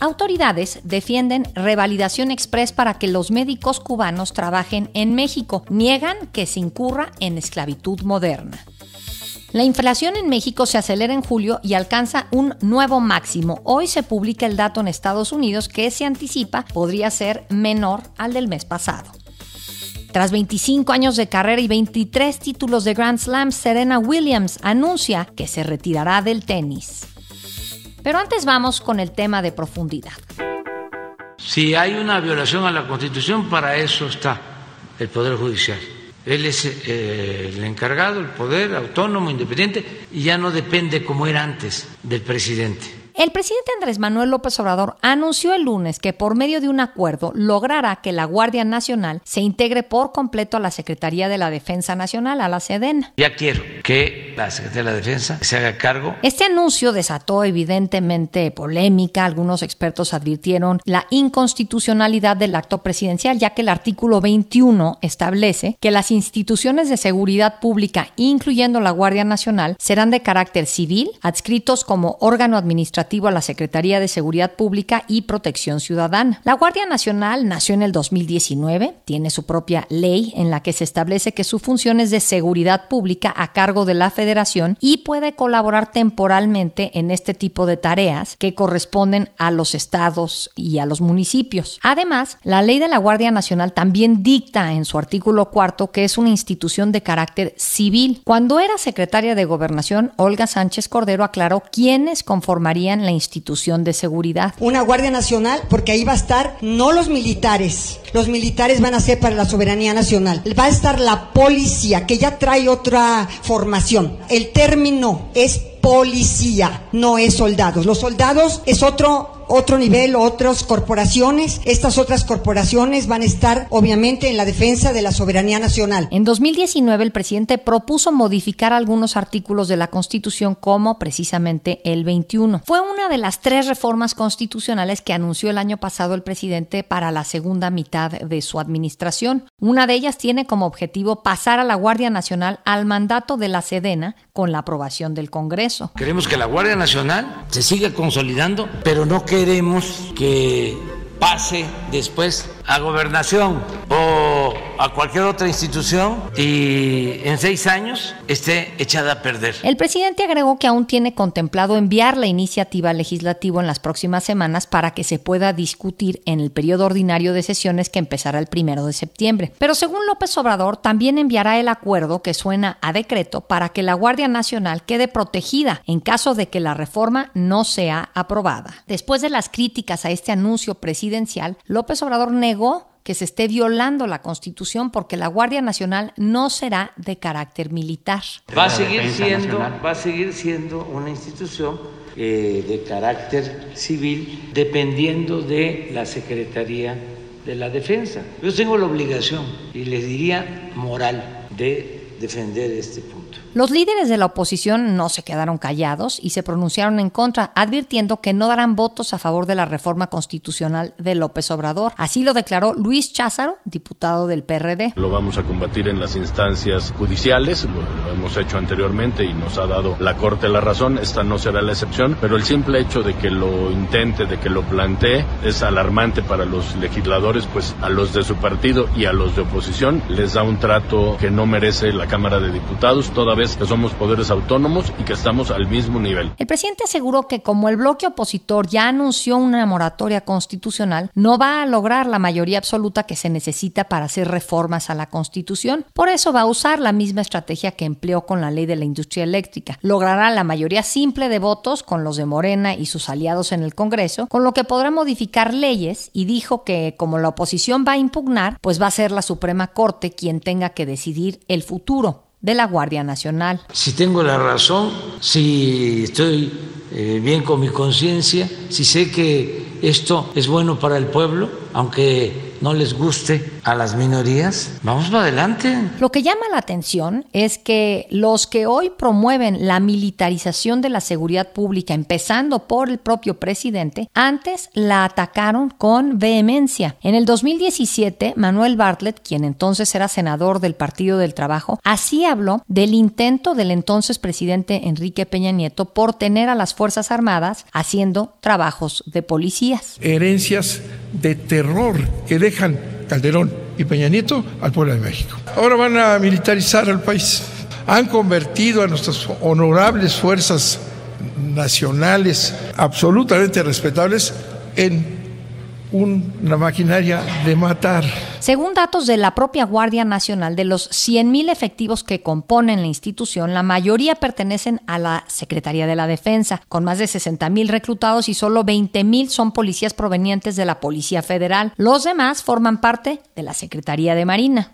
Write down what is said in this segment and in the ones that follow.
Autoridades defienden revalidación express para que los médicos cubanos trabajen en México. Niegan que se incurra en esclavitud moderna. La inflación en México se acelera en julio y alcanza un nuevo máximo. Hoy se publica el dato en Estados Unidos que se anticipa podría ser menor al del mes pasado. Tras 25 años de carrera y 23 títulos de Grand Slam, Serena Williams anuncia que se retirará del tenis. Pero antes vamos con el tema de profundidad. Si hay una violación a la Constitución, para eso está el Poder Judicial. Él es eh, el encargado, el poder autónomo, independiente, y ya no depende como era antes del presidente. El presidente Andrés Manuel López Obrador anunció el lunes que por medio de un acuerdo logrará que la Guardia Nacional se integre por completo a la Secretaría de la Defensa Nacional, a la SEDEN. Ya quiero que la Secretaría de la Defensa se haga cargo. Este anuncio desató evidentemente polémica. Algunos expertos advirtieron la inconstitucionalidad del acto presidencial, ya que el artículo 21 establece que las instituciones de seguridad pública, incluyendo la Guardia Nacional, serán de carácter civil, adscritos como órgano administrativo a la Secretaría de Seguridad Pública y Protección Ciudadana. La Guardia Nacional nació en el 2019, tiene su propia ley en la que se establece que su función es de seguridad pública a cargo de la Federación y puede colaborar temporalmente en este tipo de tareas que corresponden a los estados y a los municipios. Además, la ley de la Guardia Nacional también dicta en su artículo cuarto que es una institución de carácter civil. Cuando era secretaria de Gobernación, Olga Sánchez Cordero aclaró quiénes conformarían la institución de seguridad. Una Guardia Nacional, porque ahí va a estar no los militares, los militares van a ser para la soberanía nacional, va a estar la policía, que ya trae otra formación. El término es policía, no es soldados. Los soldados es otro otro nivel, otras corporaciones. Estas otras corporaciones van a estar obviamente en la defensa de la soberanía nacional. En 2019 el presidente propuso modificar algunos artículos de la Constitución como precisamente el 21. Fue una de las tres reformas constitucionales que anunció el año pasado el presidente para la segunda mitad de su administración. Una de ellas tiene como objetivo pasar a la Guardia Nacional al mandato de la Sedena con la aprobación del Congreso. Queremos que la Guardia Nacional se siga consolidando, pero no que queremos que pase después a gobernación o a cualquier otra institución y en seis años esté echada a perder. El presidente agregó que aún tiene contemplado enviar la iniciativa legislativa en las próximas semanas para que se pueda discutir en el periodo ordinario de sesiones que empezará el primero de septiembre. Pero según López Obrador, también enviará el acuerdo que suena a decreto para que la Guardia Nacional quede protegida en caso de que la reforma no sea aprobada. Después de las críticas a este anuncio presidencial, López Obrador negó que se esté violando la Constitución porque la Guardia Nacional no será de carácter militar. Va a seguir siendo, va a seguir siendo una institución eh, de carácter civil dependiendo de la Secretaría de la Defensa. Yo tengo la obligación y les diría moral de defender este punto. Los líderes de la oposición no se quedaron callados y se pronunciaron en contra, advirtiendo que no darán votos a favor de la reforma constitucional de López Obrador. Así lo declaró Luis Cházaro, diputado del PRD. Lo vamos a combatir en las instancias judiciales, lo, hemos hecho anteriormente y nos ha dado la Corte la razón, esta no será la excepción, pero el simple hecho de que lo intente, de que lo plantee, es alarmante para los legisladores, pues a los de su partido y a los de oposición les da un trato que no merece la Cámara de Diputados, toda que somos poderes autónomos y que estamos al mismo nivel. El presidente aseguró que como el bloque opositor ya anunció una moratoria constitucional, no va a lograr la mayoría absoluta que se necesita para hacer reformas a la Constitución. Por eso va a usar la misma estrategia que con la ley de la industria eléctrica. Logrará la mayoría simple de votos con los de Morena y sus aliados en el Congreso, con lo que podrá modificar leyes y dijo que como la oposición va a impugnar, pues va a ser la Suprema Corte quien tenga que decidir el futuro de la Guardia Nacional. Si tengo la razón, si estoy eh, bien con mi conciencia, si sé que esto es bueno para el pueblo, aunque no les guste a las minorías, vamos para adelante. Lo que llama la atención es que los que hoy promueven la militarización de la seguridad pública, empezando por el propio presidente, antes la atacaron con vehemencia. En el 2017, Manuel Bartlett, quien entonces era senador del Partido del Trabajo, así habló del intento del entonces presidente Enrique Peña Nieto por tener a las Fuerzas Armadas haciendo trabajos de policías. Herencias de terror que dejan Calderón y Peña Nieto al pueblo de México. Ahora van a militarizar al país. Han convertido a nuestras honorables fuerzas nacionales absolutamente respetables en una maquinaria de matar. Según datos de la propia Guardia Nacional, de los 100.000 efectivos que componen la institución, la mayoría pertenecen a la Secretaría de la Defensa, con más de 60.000 reclutados y solo 20.000 son policías provenientes de la Policía Federal. Los demás forman parte de la Secretaría de Marina.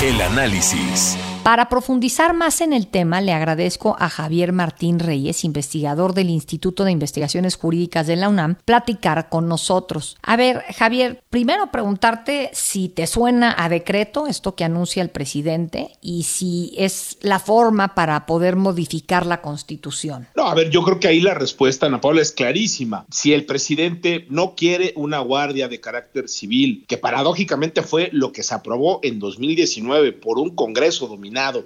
El análisis. Para profundizar más en el tema, le agradezco a Javier Martín Reyes, investigador del Instituto de Investigaciones Jurídicas de la UNAM, platicar con nosotros. A ver, Javier, primero preguntarte si te suena a decreto esto que anuncia el presidente y si es la forma para poder modificar la Constitución. No, a ver, yo creo que ahí la respuesta, Ana Paula, es clarísima. Si el presidente no quiere una guardia de carácter civil, que paradójicamente fue lo que se aprobó en 2019 por un Congreso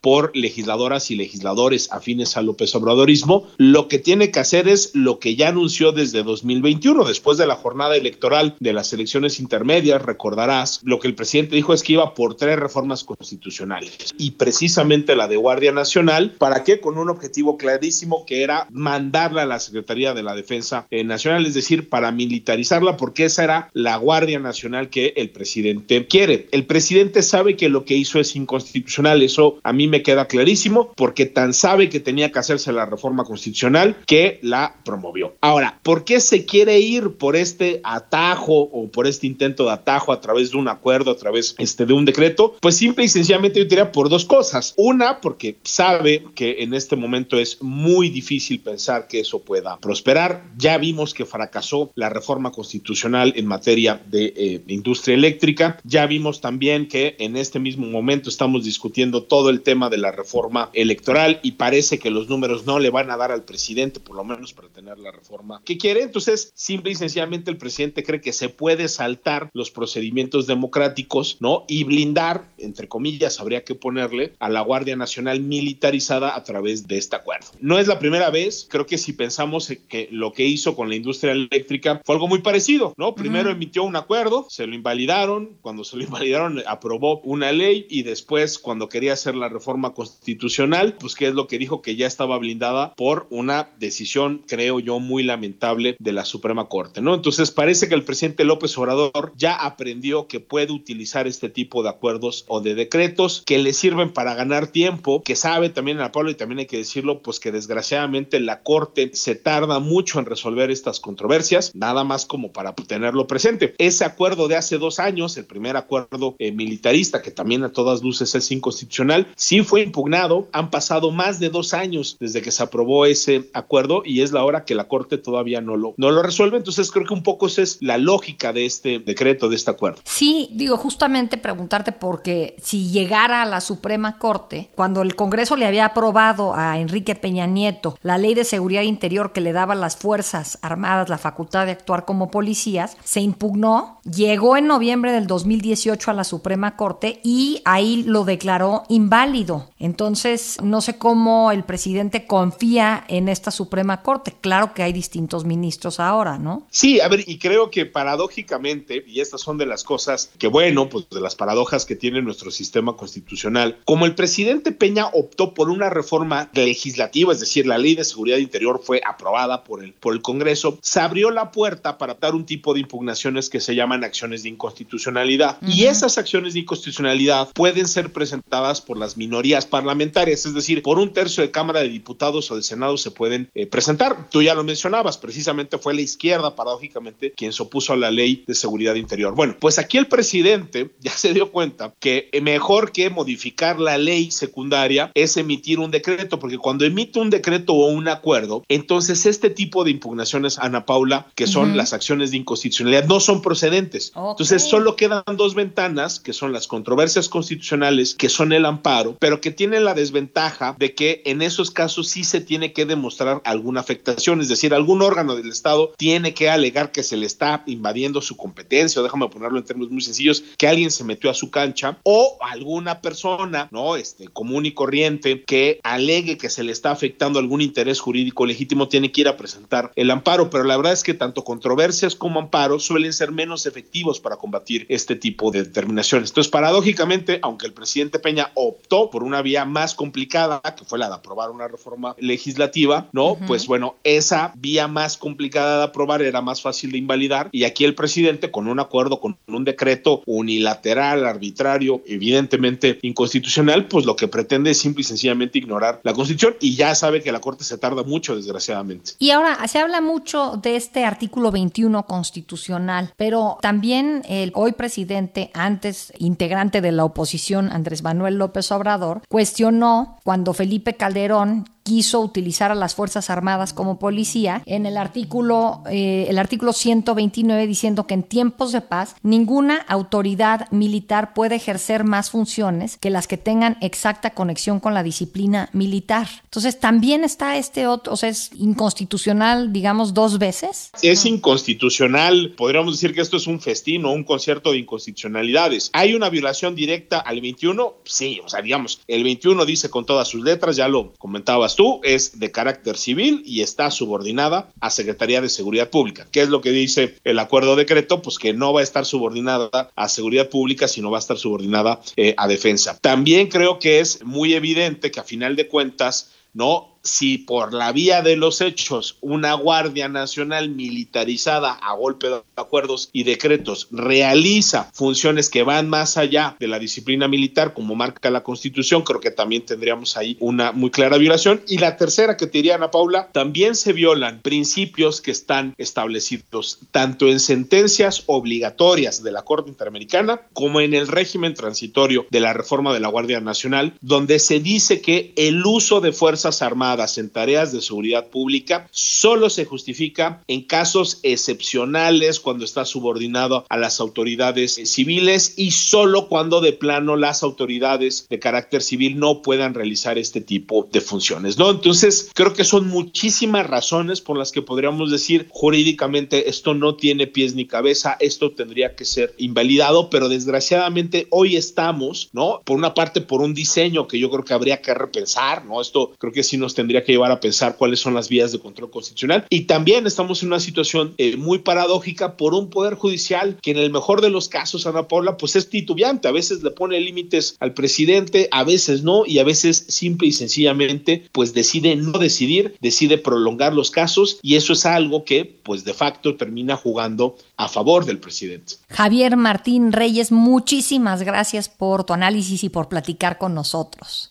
por legisladoras y legisladores afines al López Obradorismo, lo que tiene que hacer es lo que ya anunció desde 2021, después de la jornada electoral de las elecciones intermedias, recordarás, lo que el presidente dijo es que iba por tres reformas constitucionales y precisamente la de Guardia Nacional, ¿para qué? Con un objetivo clarísimo que era mandarla a la Secretaría de la Defensa Nacional, es decir, para militarizarla, porque esa era la Guardia Nacional que el presidente quiere. El presidente sabe que lo que hizo es inconstitucional, eso a mí me queda clarísimo porque tan sabe que tenía que hacerse la reforma constitucional que la promovió. Ahora, ¿por qué se quiere ir por este atajo o por este intento de atajo a través de un acuerdo, a través este, de un decreto? Pues simple y sencillamente yo diría por dos cosas. Una, porque sabe que en este momento es muy difícil pensar que eso pueda prosperar. Ya vimos que fracasó la reforma constitucional en materia de eh, industria eléctrica. Ya vimos también que en este mismo momento estamos discutiendo todo el tema de la reforma electoral y parece que los números no le van a dar al presidente, por lo menos para tener la reforma que quiere. Entonces, simple y sencillamente el presidente cree que se puede saltar los procedimientos democráticos, ¿no? Y blindar, entre comillas, habría que ponerle a la Guardia Nacional militarizada a través de este acuerdo. No es la primera vez, creo que si pensamos que lo que hizo con la industria eléctrica fue algo muy parecido, ¿no? Primero emitió un acuerdo, se lo invalidaron, cuando se lo invalidaron aprobó una ley y después cuando quería hacer la reforma constitucional, pues que es lo que dijo que ya estaba blindada por una decisión, creo yo, muy lamentable de la Suprema Corte, ¿no? Entonces parece que el presidente López Obrador ya aprendió que puede utilizar este tipo de acuerdos o de decretos que le sirven para ganar tiempo, que sabe también el pueblo y también hay que decirlo, pues que desgraciadamente la Corte se tarda mucho en resolver estas controversias, nada más como para tenerlo presente. Ese acuerdo de hace dos años, el primer acuerdo eh, militarista, que también a todas luces es inconstitucional, sí fue impugnado. Han pasado más de dos años desde que se aprobó ese acuerdo y es la hora que la Corte todavía no lo, no lo resuelve. Entonces creo que un poco esa es la lógica de este decreto, de este acuerdo. Sí, digo, justamente preguntarte porque si llegara a la Suprema Corte, cuando el Congreso le había aprobado a Enrique Peña Nieto la ley de seguridad interior que le daba a las Fuerzas Armadas la facultad de actuar como policías, se impugnó, llegó en noviembre del 2018 a la Suprema Corte y ahí lo declaró válido. Entonces, no sé cómo el presidente confía en esta Suprema Corte. Claro que hay distintos ministros ahora, ¿no? Sí, a ver, y creo que paradójicamente, y estas son de las cosas que, bueno, pues de las paradojas que tiene nuestro sistema constitucional, como el presidente Peña optó por una reforma legislativa, es decir, la ley de seguridad interior fue aprobada por el, por el Congreso, se abrió la puerta para dar un tipo de impugnaciones que se llaman acciones de inconstitucionalidad. Y esas acciones de inconstitucionalidad pueden ser presentadas por por las minorías parlamentarias, es decir, por un tercio de Cámara de Diputados o de Senado se pueden eh, presentar. Tú ya lo mencionabas, precisamente fue la izquierda, paradójicamente, quien se opuso a la ley de seguridad interior. Bueno, pues aquí el presidente ya se dio cuenta que mejor que modificar la ley secundaria es emitir un decreto, porque cuando emite un decreto o un acuerdo, entonces este tipo de impugnaciones, Ana Paula, que son las acciones de inconstitucionalidad, no son procedentes. Entonces solo quedan dos ventanas, que son las controversias constitucionales, que son el amparo, pero que tienen la desventaja de que en esos casos sí se tiene que demostrar alguna afectación, es decir, algún órgano del Estado tiene que alegar que se le está invadiendo su competencia, o déjame ponerlo en términos muy sencillos, que alguien se metió a su cancha, o alguna persona, ¿no? Este, común y corriente, que alegue que se le está afectando algún interés jurídico legítimo, tiene que ir a presentar el amparo, pero la verdad es que tanto controversias como amparos suelen ser menos efectivos para combatir este tipo de determinaciones. Entonces, paradójicamente, aunque el presidente Peña optó por una vía más complicada, que fue la de aprobar una reforma legislativa, ¿no? Pues bueno, esa vía más complicada de aprobar era más fácil de invalidar y aquí el presidente con un acuerdo, con un decreto unilateral, arbitrario, evidentemente inconstitucional, pues lo que pretende es simple y sencillamente ignorar la Constitución y ya sabe que la Corte se tarda mucho, desgraciadamente. Y ahora, se habla mucho de este artículo 21 constitucional, pero también el hoy presidente, antes integrante de la oposición, Andrés Manuel López Obrador, cuestionó cuando Felipe Calderón quiso utilizar a las Fuerzas Armadas como policía en el artículo, eh, el artículo 129 diciendo que en tiempos de paz ninguna autoridad militar puede ejercer más funciones que las que tengan exacta conexión con la disciplina militar. Entonces también está este otro, o sea, es inconstitucional, digamos, dos veces. Es inconstitucional, podríamos decir que esto es un festín o un concierto de inconstitucionalidades. ¿Hay una violación directa al 21? Sí, o sea, digamos, el 21 dice con todas sus letras, ya lo comentabas tú, es de carácter civil y está subordinada a Secretaría de Seguridad Pública. ¿Qué es lo que dice el acuerdo decreto? Pues que no va a estar subordinada a Seguridad Pública, sino va a estar subordinada eh, a Defensa. También creo que es muy evidente que a final de cuentas, ¿no? Si por la vía de los hechos una Guardia Nacional militarizada a golpe de acuerdos y decretos realiza funciones que van más allá de la disciplina militar, como marca la Constitución, creo que también tendríamos ahí una muy clara violación. Y la tercera que te diría, Ana Paula, también se violan principios que están establecidos tanto en sentencias obligatorias de la Corte Interamericana como en el régimen transitorio de la reforma de la Guardia Nacional, donde se dice que el uso de Fuerzas Armadas en tareas de seguridad pública solo se justifica en casos excepcionales cuando está subordinado a las autoridades civiles y solo cuando de plano las autoridades de carácter civil no puedan realizar este tipo de funciones, ¿no? Entonces, creo que son muchísimas razones por las que podríamos decir jurídicamente esto no tiene pies ni cabeza, esto tendría que ser invalidado, pero desgraciadamente hoy estamos, ¿no? Por una parte por un diseño que yo creo que habría que repensar, ¿no? Esto creo que sí nos tendría que llevar a pensar cuáles son las vías de control constitucional. Y también estamos en una situación eh, muy paradójica por un poder judicial que en el mejor de los casos, Ana Paula, pues es titubeante. A veces le pone límites al presidente, a veces no, y a veces simple y sencillamente pues decide no decidir, decide prolongar los casos y eso es algo que pues de facto termina jugando a favor del presidente. Javier Martín Reyes, muchísimas gracias por tu análisis y por platicar con nosotros.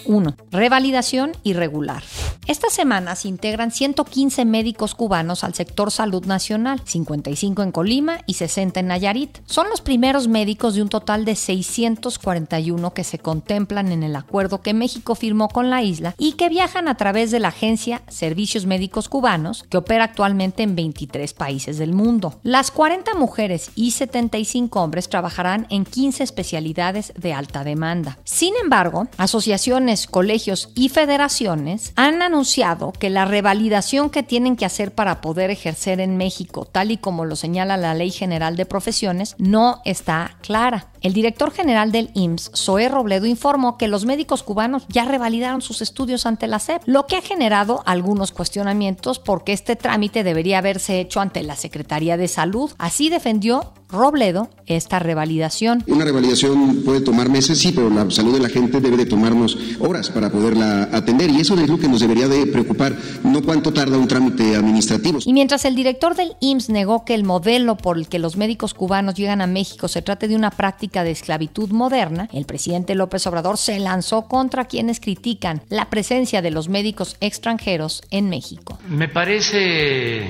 1. Revalidación irregular. Esta semana se integran 115 médicos cubanos al sector salud nacional, 55 en Colima y 60 en Nayarit. Son los primeros médicos de un total de 641 que se contemplan en el acuerdo que México firmó con la isla y que viajan a través de la agencia Servicios Médicos Cubanos, que opera actualmente en 23 países del mundo. Las 40 mujeres y 75 hombres trabajarán en 15 especialidades de alta demanda. Sin embargo, asociaciones, colegios y federaciones han anunciado que la revalidación que tienen que hacer para poder ejercer en México, tal y como lo señala la Ley General de Profesiones, no está clara. El director general del IMSS, Zoé Robledo, informó que los médicos cubanos ya revalidaron sus estudios ante la SEP, lo que ha generado algunos cuestionamientos porque este trámite debería haberse hecho ante la Secretaría de Salud. Así defendió Robledo esta revalidación. Una revalidación puede tomar meses, sí, pero la salud de la gente debe de tomarnos horas para poderla atender y eso es lo que nos debería de preocupar, no cuánto tarda un trámite administrativo. Y mientras el director del IMSS negó que el modelo por el que los médicos cubanos llegan a México se trate de una práctica de esclavitud moderna, el presidente López Obrador se lanzó contra quienes critican la presencia de los médicos extranjeros en México. Me parece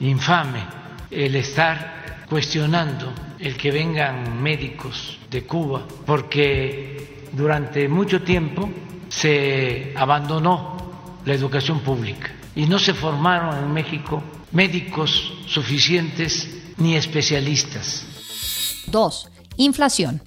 infame el estar cuestionando el que vengan médicos de Cuba, porque durante mucho tiempo se abandonó la educación pública y no se formaron en México médicos suficientes ni especialistas. 2. Inflación.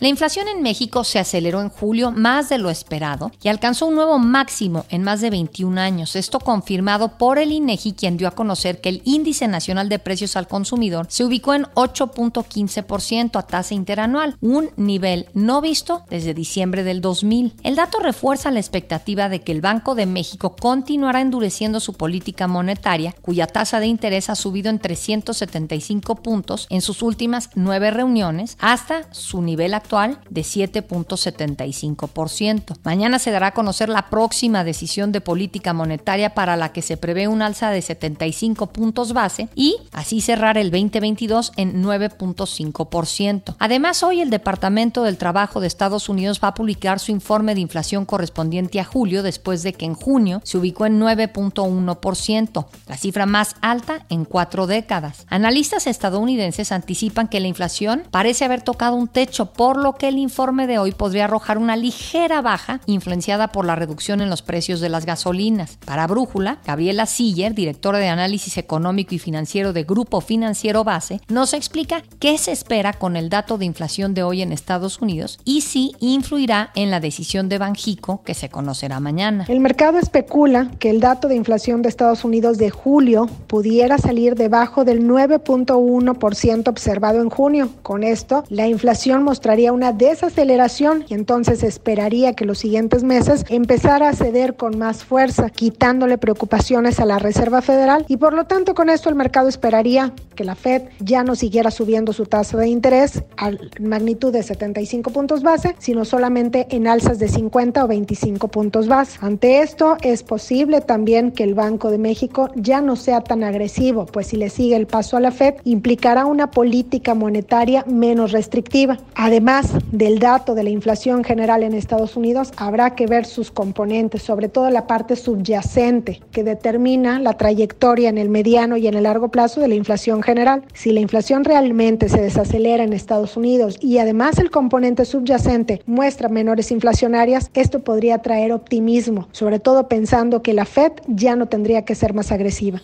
La inflación en México se aceleró en julio más de lo esperado y alcanzó un nuevo máximo en más de 21 años. Esto confirmado por el INEGI, quien dio a conocer que el índice nacional de precios al consumidor se ubicó en 8.15% a tasa interanual, un nivel no visto desde diciembre del 2000. El dato refuerza la expectativa de que el Banco de México continuará endureciendo su política monetaria, cuya tasa de interés ha subido en 375 puntos en sus últimas nueve reuniones hasta su nivel actual de 7.75%. Mañana se dará a conocer la próxima decisión de política monetaria para la que se prevé un alza de 75 puntos base y así cerrar el 2022 en 9.5%. Además, hoy el Departamento del Trabajo de Estados Unidos va a publicar su informe de inflación correspondiente a julio después de que en junio se ubicó en 9.1%, la cifra más alta en cuatro décadas. Analistas estadounidenses anticipan que la inflación parece haber tocado un techo por lo que el informe de hoy podría arrojar una ligera baja influenciada por la reducción en los precios de las gasolinas. Para Brújula, Gabriela Siller, directora de análisis económico y financiero de Grupo Financiero Base, nos explica qué se espera con el dato de inflación de hoy en Estados Unidos y si influirá en la decisión de Banjico que se conocerá mañana. El mercado especula que el dato de inflación de Estados Unidos de julio pudiera salir debajo del 9.1% observado en junio. Con esto, la inflación mostraría una desaceleración y entonces esperaría que los siguientes meses empezara a ceder con más fuerza, quitándole preocupaciones a la Reserva Federal y por lo tanto con esto el mercado esperaría que la Fed ya no siguiera subiendo su tasa de interés a magnitud de 75 puntos base, sino solamente en alzas de 50 o 25 puntos base. Ante esto es posible también que el Banco de México ya no sea tan agresivo, pues si le sigue el paso a la Fed implicará una política monetaria menos restrictiva. Además, del dato de la inflación general en Estados Unidos, habrá que ver sus componentes, sobre todo la parte subyacente, que determina la trayectoria en el mediano y en el largo plazo de la inflación general. Si la inflación realmente se desacelera en Estados Unidos y además el componente subyacente muestra menores inflacionarias, esto podría traer optimismo, sobre todo pensando que la Fed ya no tendría que ser más agresiva.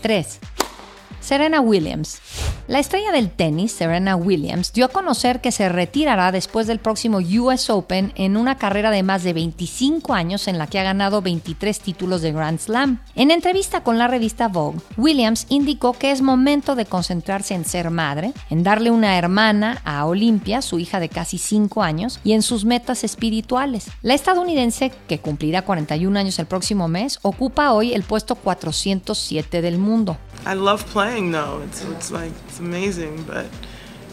3. Serena Williams. La estrella del tenis, Serena Williams, dio a conocer que se retirará después del próximo US Open en una carrera de más de 25 años en la que ha ganado 23 títulos de Grand Slam. En entrevista con la revista Vogue, Williams indicó que es momento de concentrarse en ser madre, en darle una hermana a Olympia, su hija de casi 5 años, y en sus metas espirituales. La estadounidense, que cumplirá 41 años el próximo mes, ocupa hoy el puesto 407 del mundo. I love playing though. It's it's like it's amazing, but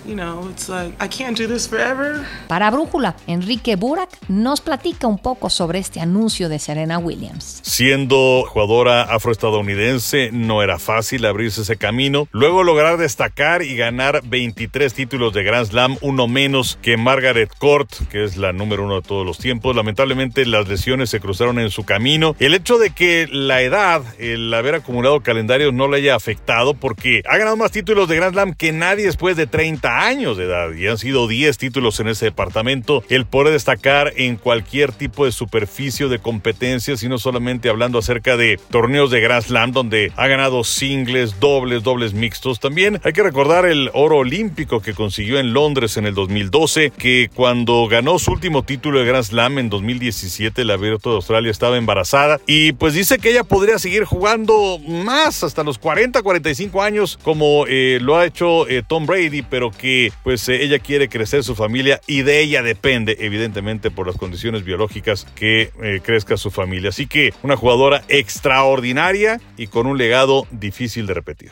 you know, it's like I can't do this forever. Para Brújula, Enrique Burak nos platica un poco sobre este anuncio de Serena Williams. Siendo jugadora afroestadounidense, no era fácil abrirse ese camino. Luego lograr destacar y ganar 23 títulos de Grand Slam, uno menos que Margaret Court, que es la número uno de todos los tiempos. Lamentablemente las lesiones se cruzaron en su camino. El hecho de que la edad, el haber acumulado calendarios no le haya afectado porque ha ganado más títulos de Grand Slam que nadie después de 30 años de edad y han sido 10 títulos en ese departamento. El poder destacar en cualquier tipo de superficie de competencias y no solamente hablando acerca de torneos de Grand Slam donde ha ganado singles, dobles, dobles mixtos. También hay que recordar el oro olímpico que consiguió en Londres en el 2012, que cuando ganó su último título de Grand Slam en 2017, la Abierto de Australia estaba embarazada y pues dice que ella podría seguir jugando más hasta los 40, 45 años como eh, lo ha hecho eh, Tom Brady, pero que pues eh, ella quiere crecer su familia y de ella depende evidentemente por las condiciones biológicas que eh, crezca su familia. Así que una jugadora extraordinaria y con un legado difícil de repetir.